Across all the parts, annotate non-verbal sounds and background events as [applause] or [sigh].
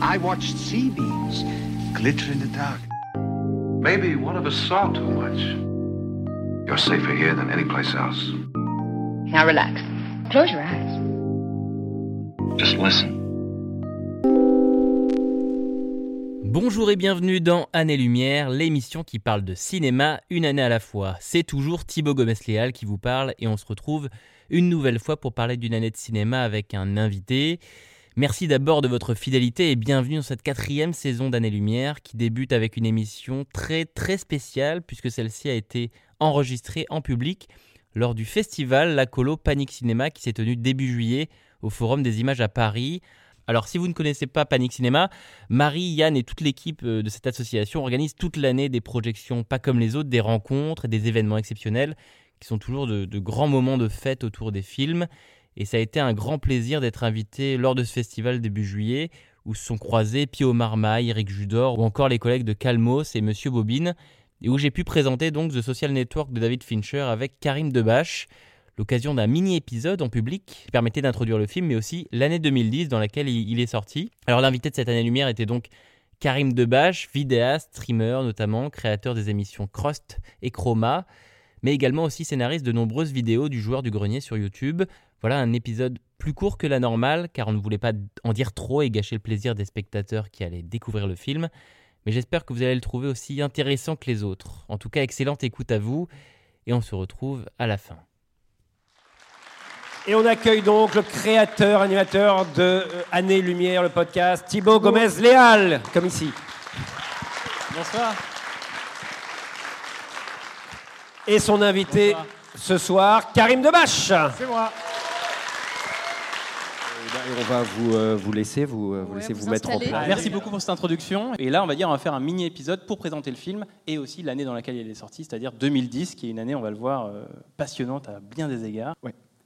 I watched sea beams glitter in the dark. Maybe one of us saw too much. You're safer here than any place else. Now relax. Close your eyes. Just listen. Bonjour et bienvenue dans Année-Lumière, l'émission qui parle de cinéma une année à la fois. C'est toujours Thibaut Gomez-Léal qui vous parle et on se retrouve une nouvelle fois pour parler d'une année de cinéma avec un invité. Merci d'abord de votre fidélité et bienvenue dans cette quatrième saison d'Année-Lumière qui débute avec une émission très très spéciale puisque celle-ci a été enregistrée en public lors du festival La Colo Panic Cinéma qui s'est tenu début juillet au Forum des Images à Paris. Alors, si vous ne connaissez pas Panic Cinéma, Marie, Yann et toute l'équipe euh, de cette association organisent toute l'année des projections pas comme les autres, des rencontres et des événements exceptionnels qui sont toujours de, grands moments de fête autour des films. Et ça a été un grand plaisir d'être invité lors de ce festival début juillet où se sont croisés Pio Marmaille, Eric Judor ou encore les collègues de Calmos et Monsieur Bobine et où j'ai pu présenter donc The Social Network de David Fincher avec Karim Debache l'occasion d'un mini-épisode en public qui permettait d'introduire le film, mais aussi l'année 2010 dans laquelle il est sorti. Alors l'invité de cette année lumière était donc Karim Debache, vidéaste, streamer notamment, créateur des émissions Crust et Chroma, mais également aussi scénariste de nombreuses vidéos du joueur du grenier sur YouTube. Voilà un épisode plus court que la normale, car on ne voulait pas en dire trop et gâcher le plaisir des spectateurs qui allaient découvrir le film. Mais j'espère que vous allez le trouver aussi intéressant que les autres. En tout cas, excellente écoute à vous, et on se retrouve à la fin. Et on accueille donc le créateur, animateur de euh, Année Lumière, le podcast, Thibaut Gomez-Léal, comme ici. Bonsoir. Et son invité Bonsoir. ce soir, Karim Debache. C'est moi. Et on va vous, euh, vous laisser vous, euh, vous, Ouais, laisser vous vous mettre en place. Merci beaucoup pour cette introduction. Et là, on va dire, on va faire un mini épisode pour présenter le film et aussi l'année dans laquelle il est sorti, c'est-à-dire 2010, qui est une année, on va le voir, euh, passionnante à bien des égards.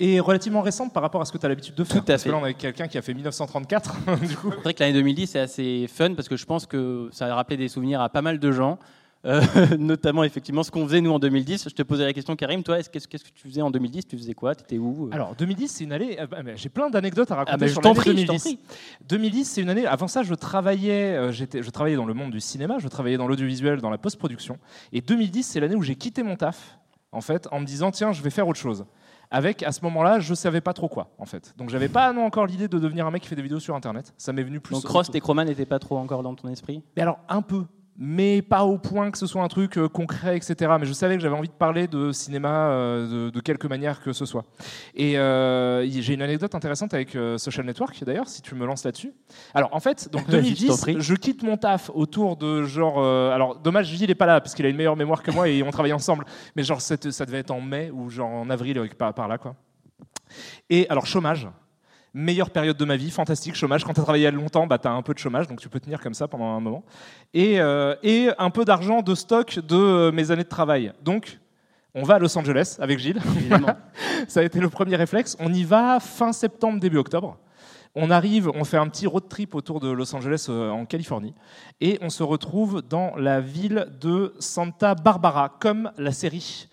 Et relativement récente par rapport à ce que tu as l'habitude de faire. Tout à Parce fait. que là, on a quelqu'un qui a fait 1934, [laughs] du coup. C'est vrai que l'année 2010 c'est assez fun parce que je pense que ça a rappelé des souvenirs à pas mal de gens. Euh, [laughs] notamment effectivement ce qu'on faisait nous en 2010. Je te posais la question Karim, toi, est-ce- qu'est-ce que tu faisais en 2010 Tu faisais quoi? Tu étais où? Alors, 2010, c'est une année. mais J'ai plein d'anecdotes à raconter Ah je sur t'en l'année prie, je t'en 2010. 2010, c'est une année. Avant ça, je travaillais, euh, j'étais, je travaillais dans le monde du cinéma, je travaillais dans l'audiovisuel, dans la post-production. Et 2010, c'est l'année où j'ai quitté mon taf, en fait, en me disant tiens, je vais faire autre chose. Avec, à ce moment-là, je savais pas trop quoi, en fait. Donc, j'avais pas non, encore l'idée de devenir un mec qui fait des vidéos sur Internet. Ça m'est venu plus. Donc Cross et Chroma n'étaient pas trop encore dans ton esprit? Mais alors, un peu. Mais pas au point que ce soit un truc euh, concret, etc. Mais je savais que j'avais envie de parler de cinéma euh, de, de quelque manière que ce soit. Et euh, j'ai une anecdote intéressante avec Social Network, d'ailleurs, si tu me lances là-dessus. Alors, en fait, donc [laughs] Vas-y, je t'en 2010, prie. je quitte mon taf autour de genre. euh, alors, dommage, Gilles n'est pas là, parce qu'il a une meilleure mémoire que moi et on travaille ensemble. Mais genre, ça devait être en mai ou genre en avril, par, par là, quoi. Et alors, chômage. Meilleure période de ma vie, fantastique chômage. Quand tu as travaillé longtemps, bah, tu as un peu de chômage, donc tu peux tenir comme ça pendant un moment. Et, euh, et un peu d'argent de stock de euh, mes années de travail. Donc, on va à Los Angeles avec Gilles. Évidemment. [laughs] ça a été le premier réflexe. On y va fin septembre, début octobre. On arrive, on fait un petit road trip autour de Los Angeles euh, en Californie. Et on se retrouve dans la ville de Santa Barbara, comme la série.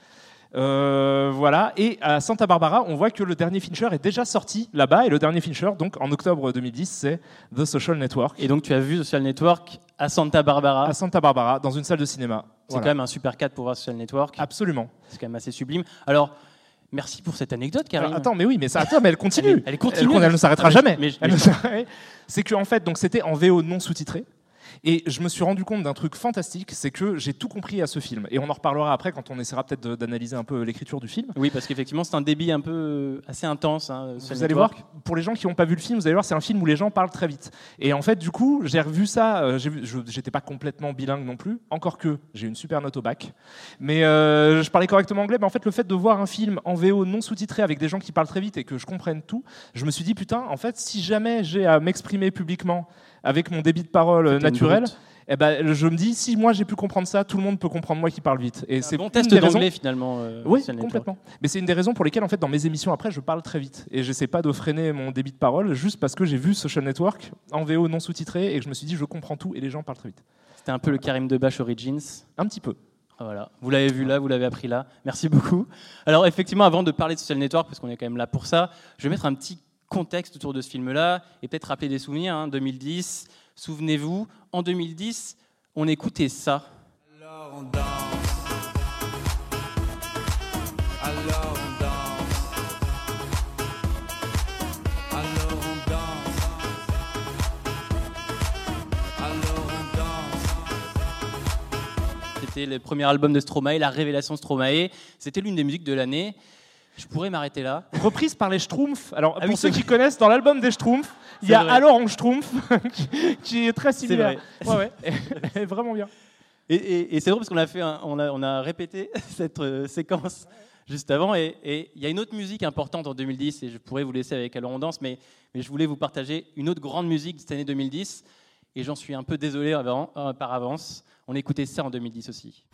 Euh, voilà. Et à Santa Barbara, on voit que le dernier Fincher est déjà sorti là-bas. Et le dernier Fincher, donc en octobre 2010, c'est The Social Network. Et donc tu as vu Social Network à Santa Barbara. À Santa Barbara, dans une salle de cinéma. C'est Voilà. quand même un super cadre pour voir Social Network. Absolument. C'est quand même assez sublime. Alors, merci pour cette anecdote. Alors, attends, mais oui, mais ça, attends, mais elle continue. Elle continue. Elle, elle ne s'arrêtera Ah, mais- jamais. mais- mais- C'est qu'en fait, donc c'était en VO non sous-titré. Et je me suis rendu compte d'un truc fantastique, c'est que j'ai tout compris à ce film. Et on en reparlera après quand on essaiera peut-être d'analyser un peu l'écriture du film. Oui, parce qu'effectivement, c'est un débit un peu euh, assez intense. hein, Vous allez voir, pour les gens qui n'ont pas vu le film, vous allez voir, c'est un film où les gens parlent très vite. Et en fait, du coup, j'ai revu ça. euh, J'étais pas complètement bilingue non plus, encore que j'ai une super note au bac. Mais euh, je parlais correctement anglais. Mais en fait, le fait de voir un film en VO non sous-titré avec des gens qui parlent très vite et que je comprenne tout, je me suis dit putain, en fait, si jamais j'ai à m'exprimer publiquement avec mon débit de parole euh, naturel, eh ben, je me dis si moi j'ai pu comprendre ça, tout le monde peut comprendre moi qui parle vite. Et C'est bon une test des raisons- d'anglais finalement. euh, oui, complètement. Mais c'est une des raisons pour lesquelles, en fait, dans mes émissions après, je parle très vite. Et j'essaie pas de freiner mon débit de parole juste parce que j'ai vu Social Network en VO non sous-titré et que je me suis dit, je comprends tout et les gens parlent très vite. C'était un peu le Karim Debache Origins. Un petit peu. Ah, Voilà, vous l'avez vu là, vous l'avez appris là. Merci beaucoup. Alors effectivement, avant de parler de Social Network, parce qu'on est quand même là pour ça, je vais mettre un petit contexte autour de ce film-là et peut-être rappeler des souvenirs. hein. 2010, Souvenez-vous, en 2010, on écoutait ça. Alors on danse. Alors on danse. Alors on danse. Alors on danse. C'était le premier album de Stromae, la révélation Stromae. C'était l'une des musiques de l'année. Je pourrais m'arrêter là. Reprise par les Schtroumpfs. Alors, Ah pour oui, ceux qui connaissent, dans l'album des Schtroumpfs, il y a vrai. Alors on Schtroumpf, [laughs] qui, est très similaire. vrai. Ouais, ouais. Elle est vraiment bien. Et, et- et c'est drôle parce qu'on a, fait un- on a, on a répété [laughs] cette euh, séquence juste avant. Et et il y a une autre musique importante en 2010, et je pourrais vous laisser avec Alors on danse, mais, mais je voulais vous partager une autre grande musique de cette année 2010. Et j'en suis un peu désolé avant- euh, par avance. On écoutait ça en 2010 aussi.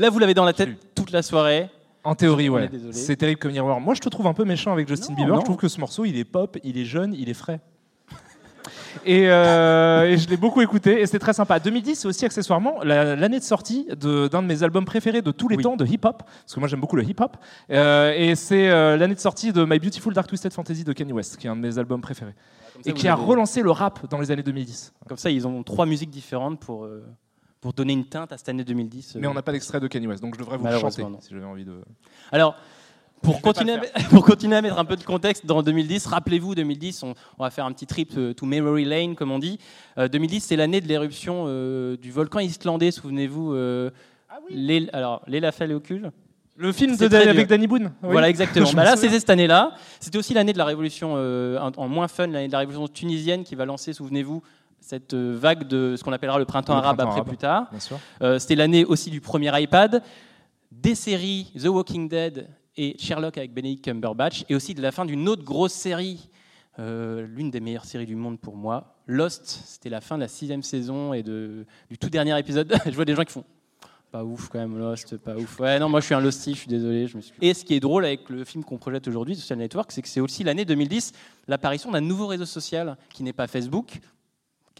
Là, vous l'avez dans la tête toute la soirée. En théorie, ouais. C'est terrible comme miroir. Moi, je te trouve un peu méchant avec Justin Non, Bieber. non. Je trouve que ce morceau, il est pop, il est jeune, il est frais. [laughs] Et, euh, et je l'ai beaucoup écouté et c'était très sympa. 2010, c'est aussi accessoirement la- l'année de sortie d'un de, mes albums préférés de tous les Oui. temps de hip-hop, parce que moi j'aime beaucoup le hip-hop. Euh, et c'est euh, l'année de sortie de My Beautiful Dark Twisted Fantasy de Kanye West, qui est un de mes albums préférés. Ça, Et qui a relancé le rap dans les années 2010. Comme ça, ils ont trois musiques différentes pour, pour donner une teinte à cette année 2010. Mais on n'a pas d'extrait de Kanye West, donc je devrais vous le chanter non. si j'avais envie de. Alors, pour continuer, à, mettre- [laughs] pour continuer à mettre un peu de contexte dans 2010, rappelez-vous 2010, on, on va faire un petit trip euh, to memory lane, comme on dit. Euh, 2010, c'est l'année de l'éruption euh, du volcan islandais, souvenez-vous. euh, l'El- alors, l'Elafalocule Le film de C'est Dan- très avec. Danny Boone. oui. Voilà, exactement. [laughs] Bah là, c'était cette année-là. C'était aussi l'année de la révolution, euh, en, en moins fun, l'année de la révolution tunisienne qui va lancer, souvenez-vous, cette euh, vague de ce qu'on appellera le printemps Le arabe printemps après arabe. plus tard. Euh, C'était l'année aussi du premier iPad, des séries The Walking Dead et Sherlock avec Benedict Cumberbatch, et aussi de la fin d'une autre grosse série, euh, l'une des meilleures séries du monde pour moi, Lost. C'était la fin de la sixième saison et de, du tout dernier épisode. [laughs] je vois des gens qui font pas ouf quand même Lost, pas ouf. Ouais, non, moi je suis un Losty, je suis désolé. Je me suis... Et ce qui est drôle avec le film qu'on projette aujourd'hui, Social Network, c'est que c'est aussi l'année 2010, l'apparition d'un nouveau réseau social qui n'est pas Facebook.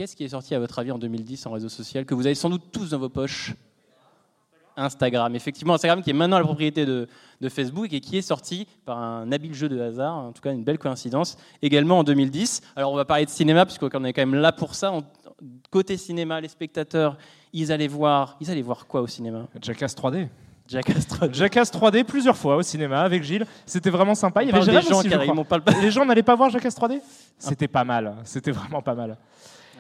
Qu'est-ce qui est sorti à votre avis en 2010 en réseau social que vous avez sans doute tous dans vos poches? Instagram. Effectivement, Instagram qui est maintenant la propriété de, de Facebook et qui est sorti par un habile jeu de hasard, en tout cas une belle coïncidence, également en 2010. Alors on va parler de cinéma puisqu'on est quand même là pour ça. Côté cinéma, les spectateurs, ils allaient voir, ils allaient voir quoi au cinéma? Jackass 3D. Jackass 3D. Jackass 3D plusieurs fois au cinéma avec Gilles. C'était vraiment sympa. Il y avait des gens aussi, m'ont pas le- Les gens n'allaient pas voir Jackass 3D C'était pas mal. C'était vraiment pas mal.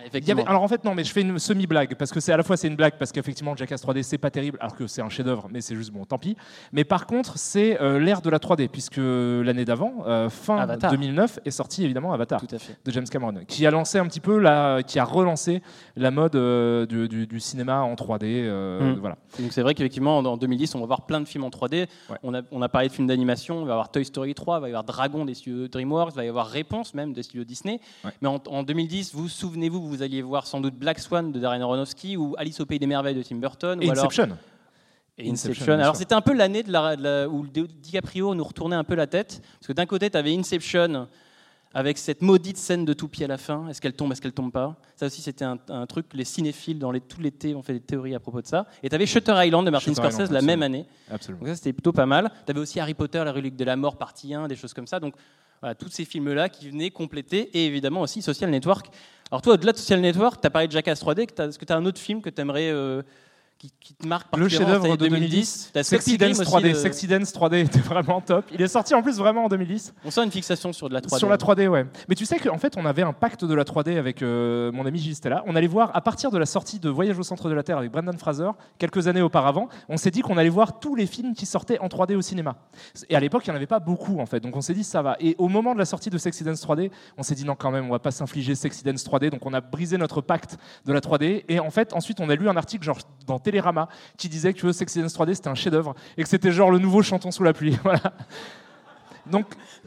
Il y Effectivement. avait- alors en fait non mais je fais une semi-blague parce que c'est à la fois c'est une blague parce qu'effectivement Jackass 3D c'est pas terrible alors que c'est un chef-d'œuvre mais c'est juste bon tant pis mais par contre c'est euh, l'ère de la 3D puisque l'année d'avant euh, fin Avatar. 2009 est sorti évidemment Avatar Tout à fait. de James Cameron qui a lancé un petit peu la qui a relancé la mode euh, du, du- du cinéma en 3D euh, Mm. voilà Donc c'est vrai qu'effectivement, en en 2010, on va voir plein de films en 3D. Ouais. On, a, on a parlé de films d'animation, il va y avoir Toy Story 3, il va y avoir Dragon des studios DreamWorks, il va y avoir Réponse même des studios Disney. Ouais. Mais en, en 2010, vous souvenez-vous, vous alliez voir sans doute Black Swan de Darren Aronofsky ou Alice au Pays des Merveilles de Tim Burton. et ou alors- Inception et Inception, Alors c'était un peu l'année de la, de la- où Di- DiCaprio nous retournait un peu la tête. Parce que d'un côté, tu avais Inception avec cette maudite scène de toupie à la fin. Est-ce qu'elle tombe, est-ce qu'elle tombe pas? Ça aussi, c'était un, un truc, les cinéphiles, dans les, tout l'été, ont fait des théories à propos de ça. Et tu avais Shutter Island de Martin Shutter Scorsese Island, la même année. absolument Donc ça, c'était plutôt pas mal. Tu avais aussi Harry Potter, la relique de la mort, partie 1, des choses comme ça. Donc voilà, tous ces films-là qui venaient compléter, et évidemment aussi Social Network. Alors toi, au-delà de Social Network, tu as parlé de Jackass 3D, que t'as- est-ce que tu as un autre film que tu aimerais... qui, qui te marque le chef-d'œuvre de année 2010 T'as Sexy Scott Dance Pilgrim aussi 3D de- Sexy Dance 3D [laughs] était vraiment top il est sorti en plus vraiment en 2010 On sent une fixation sur de la 3D. Sur la 3D, ouais. Mais tu sais qu'en fait, on avait un pacte de la 3D avec euh, mon ami Gilles Stella. On allait voir, à partir de la sortie de Voyage au centre de la Terre avec Brendan Fraser, quelques années auparavant, on s'est dit qu'on allait voir tous les films qui sortaient en 3D au cinéma. Et à l'époque, il n'y en avait pas beaucoup, en fait. Donc on s'est dit, ça va. Et au moment de la sortie de Sexy Dance 3D, on s'est dit, non, quand même, on va pas s'infliger Sexy Dance 3D. Donc on a brisé notre pacte de la 3D. Et en fait, ensuite, on a lu un article, genre, dans Télérama, qui disait que Sexy Dance 3D, c'était un chef-d'œuvre. Et que c'était genre le nouveau Chantons sous la pluie. [laughs] Voilà. Donc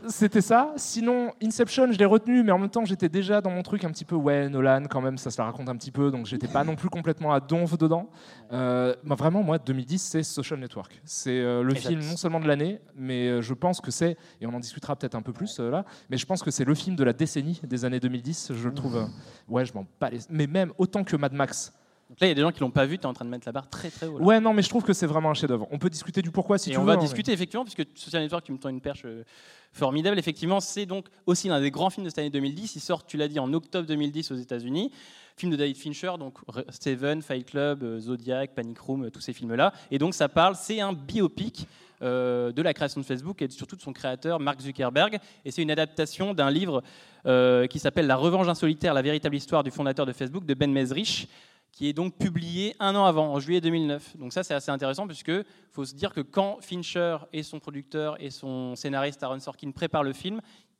c'était ça. Sinon, Inception, je l'ai retenu, mais en même temps, j'étais déjà dans mon truc un petit peu, ouais, Nolan, quand même, ça se la raconte un petit peu, donc j'étais pas non plus complètement à donf dedans. Euh, bah, vraiment, moi, 2010, c'est Social Network. C'est euh, le Exact. film non seulement de l'année, mais euh, je pense que c'est, et on en discutera peut-être un peu plus euh, là, mais je pense que c'est le film de la décennie des années 2010. Je le trouve, ouais, je m'en bats les- Mais même autant que Mad Max. Donc là, il y a des gens qui l'ont pas vu, tu es en train de mettre la barre très très haut. là. Ouais, non, mais je trouve que c'est vraiment un chef-d'œuvre. On peut discuter du pourquoi si et tu on veux. va hein, mais- discuter effectivement, puisque Social Network, tu me tends une perche euh, formidable. Effectivement, c'est donc aussi l'un des grands films de cette année 2010. Il sort, tu l'as dit, en octobre 2010 aux États-Unis. Film de David Fincher, donc Seven, Fight Club, euh, Zodiac, Panic Room, euh, tous ces films-là. Et donc ça parle, c'est un biopic euh, de la création de Facebook et surtout de son créateur Mark Zuckerberg. Et c'est une adaptation d'un livre euh, qui s'appelle La Revanche d'un solitaire, la véritable histoire du fondateur de Facebook, de Ben Mezrich qui est donc publié un an avant, en juillet 2009. Donc ça, c'est assez intéressant, puisque faut se dire que quand Fincher et son producteur et son scénariste Aaron Sorkin préparent le film,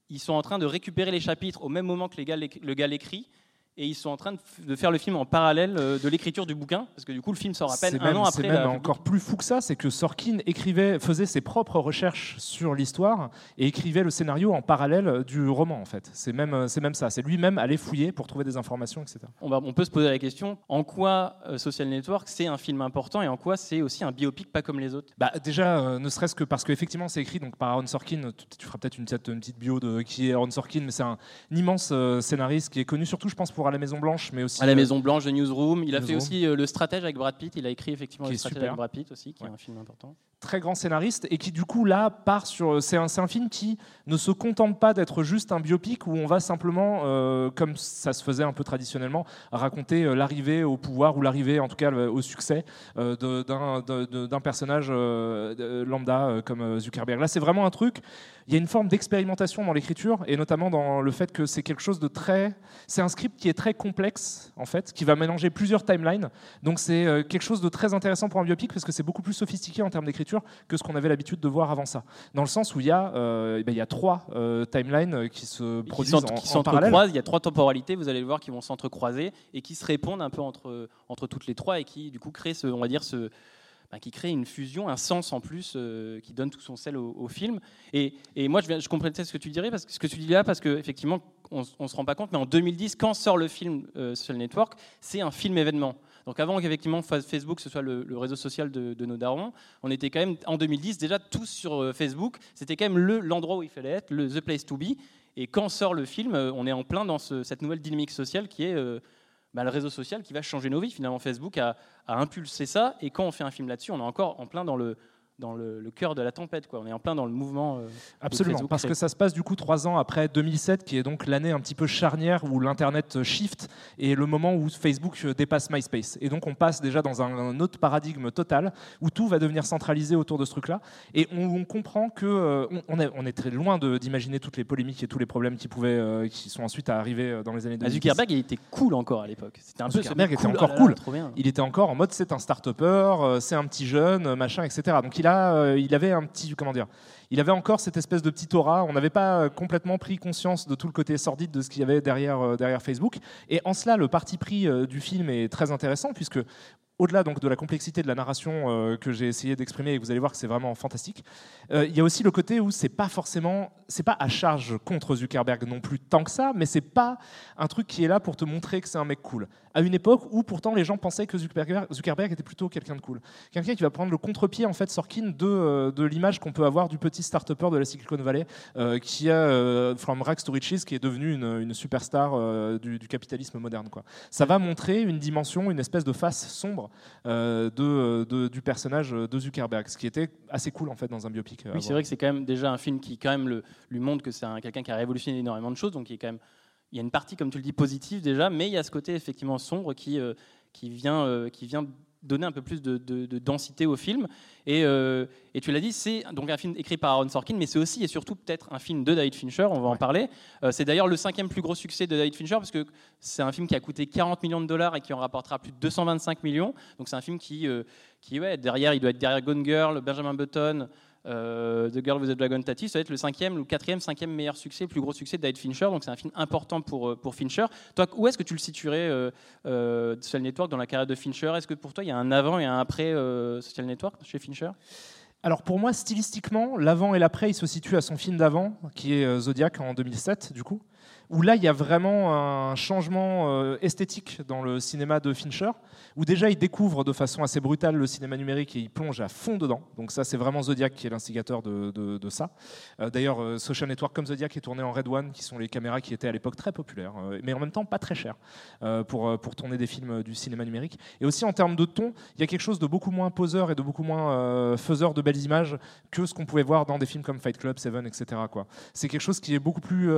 ils sont en train de récupérer les chapitres au même moment que le gars l'écrit, et ils sont en train de faire le film en parallèle euh, de l'écriture du bouquin, parce que du coup, le film sort à peine C'est un même, an c'est après. même la- encore plus fou que ça, c'est que Sorkin écrivait, faisait ses propres recherches sur l'histoire et écrivait le scénario en parallèle du roman en fait. C'est même, c'est même ça. C'est lui-même aller fouiller pour trouver des informations, etc. on, va- on peut se poser la question en quoi euh, Social Network c'est un film important et en quoi c'est aussi un biopic pas comme les autres? Bah, déjà, euh, ne serait-ce que parce qu'effectivement, c'est écrit donc, par Aaron Sorkin. Tu, tu feras peut-être une petite, une petite bio de qui est Aaron Sorkin, mais c'est un immense euh, scénariste qui est connu surtout, je pense, pour À la Maison Blanche, mais aussi à la euh, Maison Blanche de Newsroom. Il a fait aussi euh, le stratège avec Brad Pitt. Il a écrit effectivement le stratège super. avec Brad Pitt aussi, qui Ouais. est un film important. très grand scénariste et qui du coup là part sur c'est un, c'est un film qui ne se contente pas d'être juste un biopic où on va simplement euh, comme ça se faisait un peu traditionnellement raconter euh, l'arrivée au pouvoir ou l'arrivée en tout cas au succès euh, d'un personnage euh, lambda euh, comme euh, Zuckerberg là c'est vraiment un truc il y a une forme d'expérimentation dans l'écriture et notamment dans le fait que c'est quelque chose de très c'est un script qui est très complexe en fait qui va mélanger plusieurs timelines donc c'est euh, quelque chose de très intéressant pour un biopic parce que c'est beaucoup plus sophistiqué en termes d'écriture que ce qu'on avait l'habitude de voir avant ça. Dans le sens où il y a, euh, eh ben, il y a trois euh, timelines euh, qui se produisent en, qui en parallèle. Il y a trois temporalités, vous allez le voir, qui vont s'entrecroiser et qui se répondent un peu entre, entre toutes les trois et qui, du coup, créent, ce, on va dire, ce, qui crée une fusion, un sens en plus euh, qui donne tout son sel au, film. Et, moi, je, je complétais ce que tu dirais, parce que ce que tu dis là, parce qu'effectivement, on, ne se rend pas compte, mais en 2010, quand sort le film euh, Social Network, c'est un film événement. Donc avant qu'effectivement fa- Facebook ce soit le, réseau social de, nos darons, on était quand même en 2010 déjà tous sur euh, Facebook. C'était quand même le- l'endroit où il fallait être, le the place to be. Et quand sort le film, euh, on est en plein dans ce- cette nouvelle dynamique sociale qui est bah, le réseau social qui va changer nos vies. Finalement, Facebook a, a impulsé ça. Et quand on fait un film là-dessus, on est encore en plein dans le dans le, le cœur de la tempête. Quoi. On est en plein dans le mouvement. euh, Absolument, Facebook parce que ça se passe du coup trois ans après 2007, qui est donc l'année un petit peu charnière où l'internet euh, shift et le moment où Facebook euh, dépasse MySpace. Et donc on passe déjà dans un, un autre paradigme total où tout va devenir centralisé autour de ce truc-là. Et on, on comprend que euh, on, est, on est très loin d'imaginer toutes les polémiques et tous les problèmes qui pouvaient, euh, qui sont ensuite arrivés dans les années Ah, 2010. Zuckerberg, il était cool encore à l'époque. C'était un peu Zuckerberg était cool. encore Oh là là, cool. il était encore en mode c'est un start-upper, c'est un petit jeune, machin, etc. Donc il, euh, il avait un petit, comment dire, il avait encore cette espèce de petit aura. On n'avait pas euh, complètement pris conscience de tout le côté sordide de ce qu'il y avait derrière, euh, derrière Facebook. Et en cela, le parti pris du film est très intéressant puisque au-delà donc de la complexité de la narration que j'ai essayé d'exprimer et vous allez voir que c'est vraiment fantastique, il y a aussi le côté où c'est pas forcément, c'est pas à charge contre Zuckerberg non plus tant que ça, mais c'est pas un truc qui est là pour te montrer que c'est un mec cool. À une époque où pourtant les gens pensaient que Zuckerberg, Zuckerberg était plutôt quelqu'un de cool, quelqu'un qui va prendre le contre-pied en fait Sorkin de, euh, de l'image qu'on peut avoir du petit start-upper de la Silicon Valley euh, qui a euh, from rags to riches qui est devenu une, une superstar euh, du, du capitalisme moderne quoi. Ça va montrer une dimension, une espèce de face sombre de, de- du personnage de Zuckerberg, ce qui était assez cool en fait dans un biopic. Oui, c'est vrai que c'est quand même déjà un film qui quand même le- lui montre que c'est un- quelqu'un qui a révolutionné énormément de choses, donc il est quand même il y a une partie comme tu le dis positive déjà, mais il y a ce côté effectivement sombre qui euh, qui vient euh, qui vient donner un peu plus de, de- de densité au film. Et, euh, et tu l'as dit, c'est donc un film écrit par Aaron Sorkin, mais c'est aussi et surtout peut-être un film de David Fincher, on va en parler. Euh, c'est d'ailleurs le cinquième plus gros succès de David Fincher, parce que c'est un film qui a coûté 40 millions de dollars et qui en rapportera plus de 225 millions. Donc c'est un film qui, euh, qui ouais, derrière, il doit être derrière Gone Girl, Benjamin Button, euh, The Girl with the Dragon Tattoo, ça va être le cinquième, le quatrième, cinquième meilleur succès, le plus gros succès de David Fincher. Donc c'est un film important pour, euh, pour Fincher. Toi, où est-ce que tu le situerais, euh, Social Network, dans la carrière de Fincher? Est-ce que pour toi, il y a un avant et un après Social Network chez Fincher? Alors pour moi, stylistiquement, l'avant et l'après, il se situe à son film d'avant, qui est Zodiac en 2007, du coup, où là, il y a vraiment un changement euh, esthétique dans le cinéma de Fincher, où déjà, il découvre de façon assez brutale le cinéma numérique et il plonge à fond dedans. Donc ça, c'est vraiment Zodiac qui est l'instigateur de, ça. Euh, D'ailleurs, euh, Social Network comme Zodiac est tourné en Red One, qui sont les caméras qui étaient à l'époque très populaires, euh, mais en même temps pas très chères pour, pour tourner des films du cinéma numérique. Et aussi en termes de ton, il y a quelque chose de beaucoup moins poseur et de beaucoup moins faiseur de belles images que ce qu'on pouvait voir dans des films comme Fight Club, Seven, etc. C'est quelque chose qui est beaucoup plus,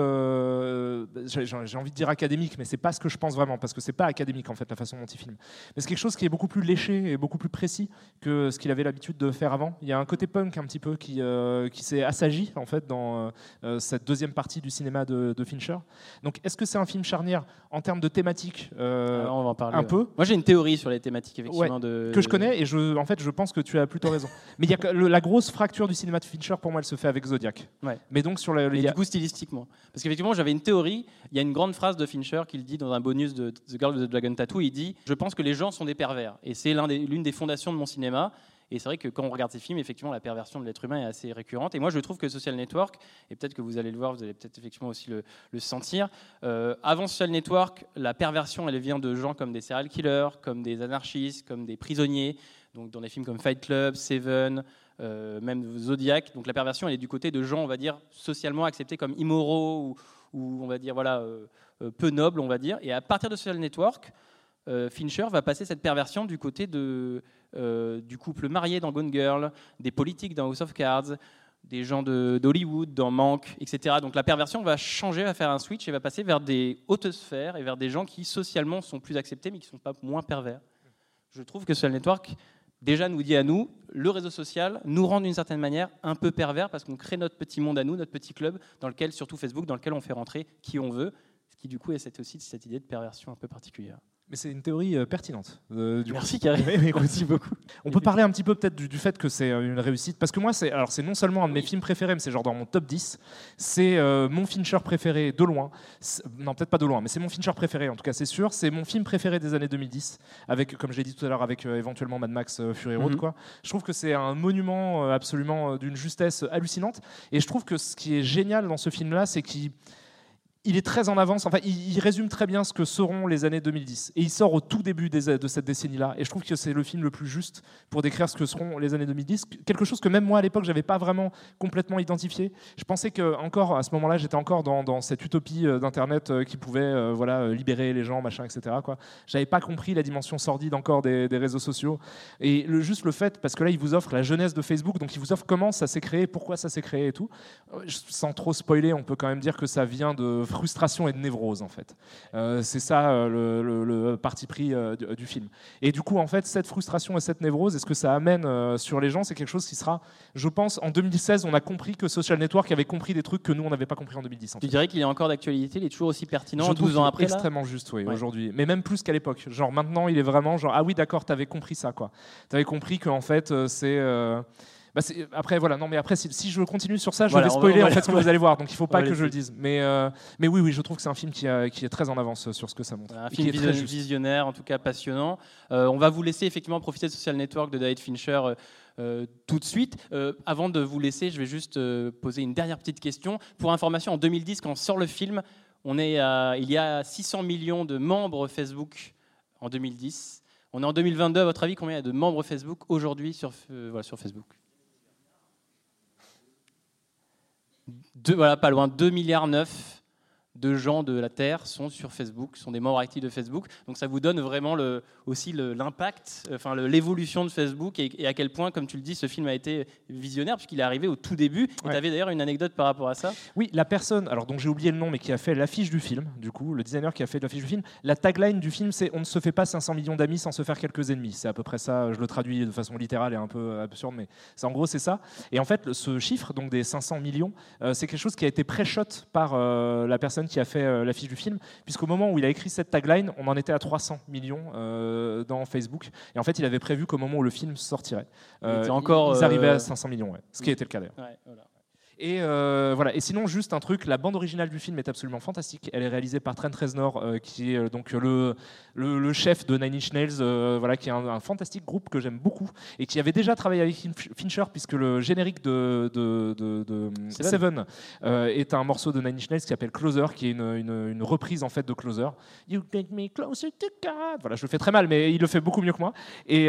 euh, j'ai j'ai envie de dire académique, mais c'est pas ce que je pense vraiment, parce que c'est pas académique en fait la façon dont il filme. Mais c'est quelque chose qui est beaucoup plus léché et beaucoup plus précis que ce qu'il avait l'habitude de faire avant. Il y a un côté punk un petit peu qui, euh, qui s'est assagi en fait dans euh, cette deuxième partie du cinéma de, de Fincher. Donc est-ce que c'est un film charnière en termes de thématique euh, Alors, on va en parler. un ouais. peu? Moi, j'ai une théorie sur les thématiques, effectivement. Ouais, de... que je connais et je, en fait je pense que tu as plutôt raison. [laughs] Mais il y a que- le- la grosse fracture du cinéma de Fincher pour moi elle se fait avec Zodiac. Ouais. Mais donc sur le, Et a- du coup, stylistiquement. Parce qu'effectivement, j'avais une théorie. Il y a une grande phrase de Fincher qu'il dit dans un bonus de The Girl with the Dragon Tattoo. Il dit Je pense que les gens sont des pervers. Et c'est l'une des fondations de mon cinéma. Et c'est vrai que quand on regarde ces films, effectivement, la perversion de l'être humain est assez récurrente. Et moi, je trouve que Social Network, et peut-être que vous allez le voir, vous allez peut-être effectivement aussi le, sentir, euh, avant Social Network, la perversion, elle vient de gens comme des serial killers, comme des anarchistes, comme des prisonniers. Donc dans des films comme Fight Club, Seven, euh, même Zodiac. Donc la perversion, elle est du côté de gens, on va dire, socialement acceptés comme immoraux on va dire, voilà, euh, euh, peu nobles, on va dire. Et à partir de Social Network, euh, Fincher va passer cette perversion du côté de, du couple marié dans Gone Girl, des politiques dans House of Cards, des gens de- d'Hollywood dans Manque, etc. Donc la perversion va changer, va faire un switch et va passer vers des hautes sphères et vers des gens qui socialement sont plus acceptés mais qui ne sont pas moins pervers. Je trouve que Social Network déjà nous dit à nous, le réseau social nous rend d'une certaine manière un peu pervers parce qu'on crée notre petit monde à nous, notre petit club, dans lequel, surtout Facebook, dans lequel on fait rentrer qui on veut, ce qui du coup est aussi cette idée de perversion un peu particulière. Mais c'est une théorie euh, pertinente. euh, du Merci. Karim. [laughs] Oui, Merci beaucoup. On peut parler un petit peu peut-être du, du fait que c'est euh, une réussite. Parce que moi, c'est alors c'est non seulement un de mes films préférés, mais c'est genre dans mon top 10. C'est euh, mon Fincher préféré de loin. Non, peut-être pas de loin, mais c'est mon Fincher préféré, en tout cas, c'est sûr. C'est mon film préféré des années 2010, avec, comme je l'ai dit tout à l'heure, avec euh, éventuellement Mad Max Fury Road. Mhm. quoi. Je trouve que c'est un monument absolument d'une justesse hallucinante. Et je trouve que ce qui est génial dans ce film-là, c'est qu'il il est très en avance. Enfin, il, résume très bien ce que seront les années 2010. Et il sort au tout début de cette décennie-là. Et je trouve que c'est le film le plus juste pour décrire ce que seront les années 2010. Quelque chose que même moi, à l'époque, j'avais pas vraiment complètement identifié. Je pensais que encore à ce moment-là, j'étais encore dans, cette utopie euh, d'internet euh, qui pouvait, euh, voilà, libérer les gens, machin, etc. Quoi. J'avais pas compris la dimension sordide encore des, réseaux sociaux. Et juste le fait, parce que là, il vous offre la jeunesse de Facebook, donc il vous offre comment ça s'est créé, pourquoi ça s'est créé et tout. Je- Sans trop spoiler, on peut quand même dire que ça vient de frustration et de névrose, en fait. Euh, c'est ça euh, le, le- le parti pris euh, du, du film. Et du coup, en fait, cette frustration et cette névrose, est-ce que ça amène sur les gens C'est quelque chose qui sera, je pense, en 2016, on a compris que Social Network avait compris des trucs que nous, on n'avait pas compris en 2010. en Tu fait. dirais qu'il est encore d'actualité, il est toujours aussi pertinent Je trouve 12 ans après là extrêmement juste, oui, Ouais. aujourd'hui. Mais même plus qu'à l'époque. Genre maintenant, il est vraiment genre ah oui, d'accord, t'avais compris ça, quoi. T'avais compris qu'en fait, c'est. Euh, bah, c'est- après voilà non mais après si, si je continue sur ça je Voilà, vais on va- spoiler on va- en fait ce que on vous allez voir donc il faut [laughs] on pas que je le dise mais euh, mais oui oui je trouve que c'est un film qui, a- qui est très en avance sur ce que ça montre Un film qui est très vision- juste. visionnaire, en tout cas passionnant. Euh, on va vous laisser effectivement profiter de Social Network de David Fincher euh, euh, tout de suite. Euh, avant de vous laisser, je vais juste euh, poser une dernière petite question. Pour information, en 2010, quand sort le film, on est à- il y a 600 millions de membres Facebook en 2010. On est en 2022. À votre avis, combien il y a de membres Facebook aujourd'hui sur, euh, voilà, sur Facebook? Deux- voilà, pas loin, 2 milliards 9 de gens de la Terre sont sur Facebook, sont des membres actifs de Facebook. Donc ça vous donne vraiment le, aussi le- l'impact, enfin l'évolution de Facebook et, et à quel point, comme tu le dis, ce film a été visionnaire puisqu'il est arrivé au tout début. Ouais. tu avais d'ailleurs une anecdote par rapport à ça? Oui, la personne, alors dont j'ai oublié le nom, mais qui a fait l'affiche du film, du coup, le designer qui a fait l'affiche du film, la tagline du film, c'est On ne se fait pas 500 millions d'amis sans se faire quelques ennemis. C'est à peu près ça, je le traduis de façon littérale et un peu absurde, mais en gros, c'est ça. Et en fait, ce chiffre, donc des 500 millions, euh, c'est quelque chose qui a été pré-shot par euh, la personne qui a fait euh, l'affiche du film, puisqu'au moment où il a écrit cette tagline, on en était à 300 millions euh, dans Facebook. Et en fait, il avait prévu qu'au moment où le film sortirait, Il était euh, encore, ils arrivaient à 500 millions, ouais. ce qui était le cas d'ailleurs. Ouais, voilà. Et euh, voilà. Et sinon, juste un truc, la bande originale du film est absolument fantastique. Elle est réalisée par Trent Reznor, euh, qui est euh, donc le, le, le chef de Nine Inch Nails, euh, voilà, qui est un, un fantastique groupe que j'aime beaucoup et qui avait déjà travaillé avec Finch- Fincher, puisque le générique de, de, de- de Seven. Est un morceau de Nine Inch Nails qui s'appelle Closer, qui est une, une- une reprise en fait de Closer. You take me closer to God. Voilà, je le fais très mal, mais il le fait beaucoup mieux que moi. Et,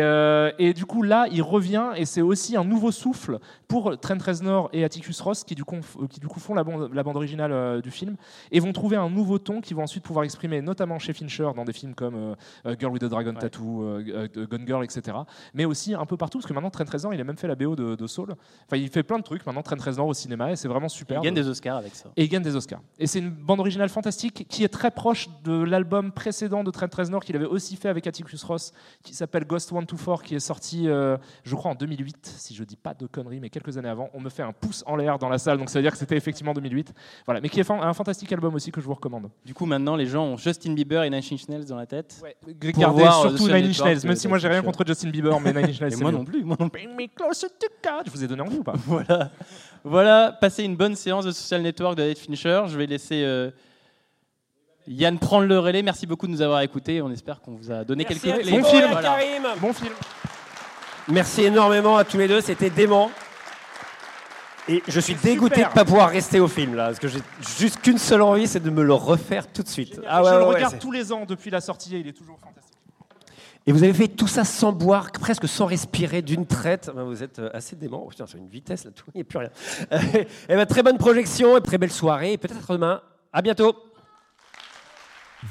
et du coup, là, il revient et c'est aussi un nouveau souffle pour Trent Reznor et Atticus Ross qui du coup, f- qui, du coup font la bande, la bande originale euh, du film et vont trouver un nouveau ton qu'ils vont ensuite pouvoir exprimer, notamment chez Fincher dans des films comme euh, euh, Girl with a Dragon Tattoo, euh, euh, Gun Girl, etc. Mais aussi un peu partout parce que maintenant Trent Reznor, il a même fait la BO de, de Soul. Enfin, il fait plein de trucs maintenant Trent Reznor au cinéma et c'est vraiment super. Il gagne des Oscars avec ça. Et il gagne des Oscars. Et c'est une bande originale fantastique qui est très proche de l'album précédent de Trent Reznor qu'il avait aussi fait avec Atticus Ross, qui s'appelle Ghost 124, qui est sorti, euh, je crois, en 2008, si je dis pas de conneries, mais quelques années avant. On me fait un pouce en l'air dans la salle, donc ça veut dire que c'était effectivement 2008. Voilà, mais qui est fan- un fantastique album aussi que je vous recommande. Du coup, maintenant, les gens ont Justin Bieber et Nine Inch Nails dans la tête. Regardez voir, euh, surtout Nine Inch Nails, même si moi j'ai rien contre Justin Bieber, mais Nine Inch Nails, [laughs] Et moi non plus, moi non plus. Je vous ai donné envie ou pas? Voilà. voilà, passez une bonne séance de Social Network de David Fincher. Je vais laisser euh, Yann prendre le relais. Merci beaucoup de nous avoir écoutés. On espère qu'on vous a donné Merci quelques à clés. Thibaut Bon film. et à Karim. Bon film. Merci énormément à tous les deux, c'était dément. Et je suis dégoûté Super. de ne pas pouvoir rester au film là, parce que j'ai juste qu'une seule envie, c'est de me le refaire tout de suite. Ah ouais, je ouais, le regarde tous les ans depuis la sortie et il est toujours fantastique. Et vous avez fait tout ça sans boire, presque sans respirer d'une traite. Ben, Vous êtes euh, assez dément. Oh, putain, c'est une vitesse là, tout, [laughs] il n'y a plus rien. et [laughs] ben, très bonne projection et très belle soirée. Et peut-être demain. À bientôt.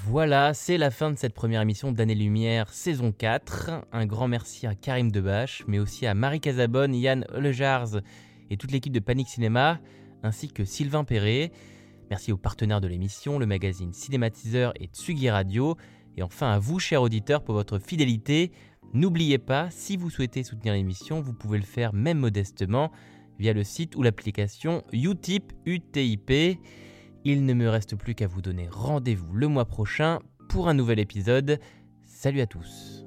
Voilà, c'est la fin de cette première émission d'Année Lumière saison 4. Un grand merci à Karim Debache, mais aussi à Marie Casabonne, Yann Lejars et toute l'équipe de Panic Cinéma, ainsi que Sylvain Perret. Merci aux partenaires de l'émission, le magazine Cinématiseur et Tsugi Radio. Et enfin à vous, chers auditeurs, pour votre fidélité. N'oubliez pas, si vous souhaitez soutenir l'émission, vous pouvez le faire même modestement via le site ou l'application Utip, UTIP. Il ne me reste plus qu'à vous donner rendez-vous le mois prochain pour un nouvel épisode. Salut à tous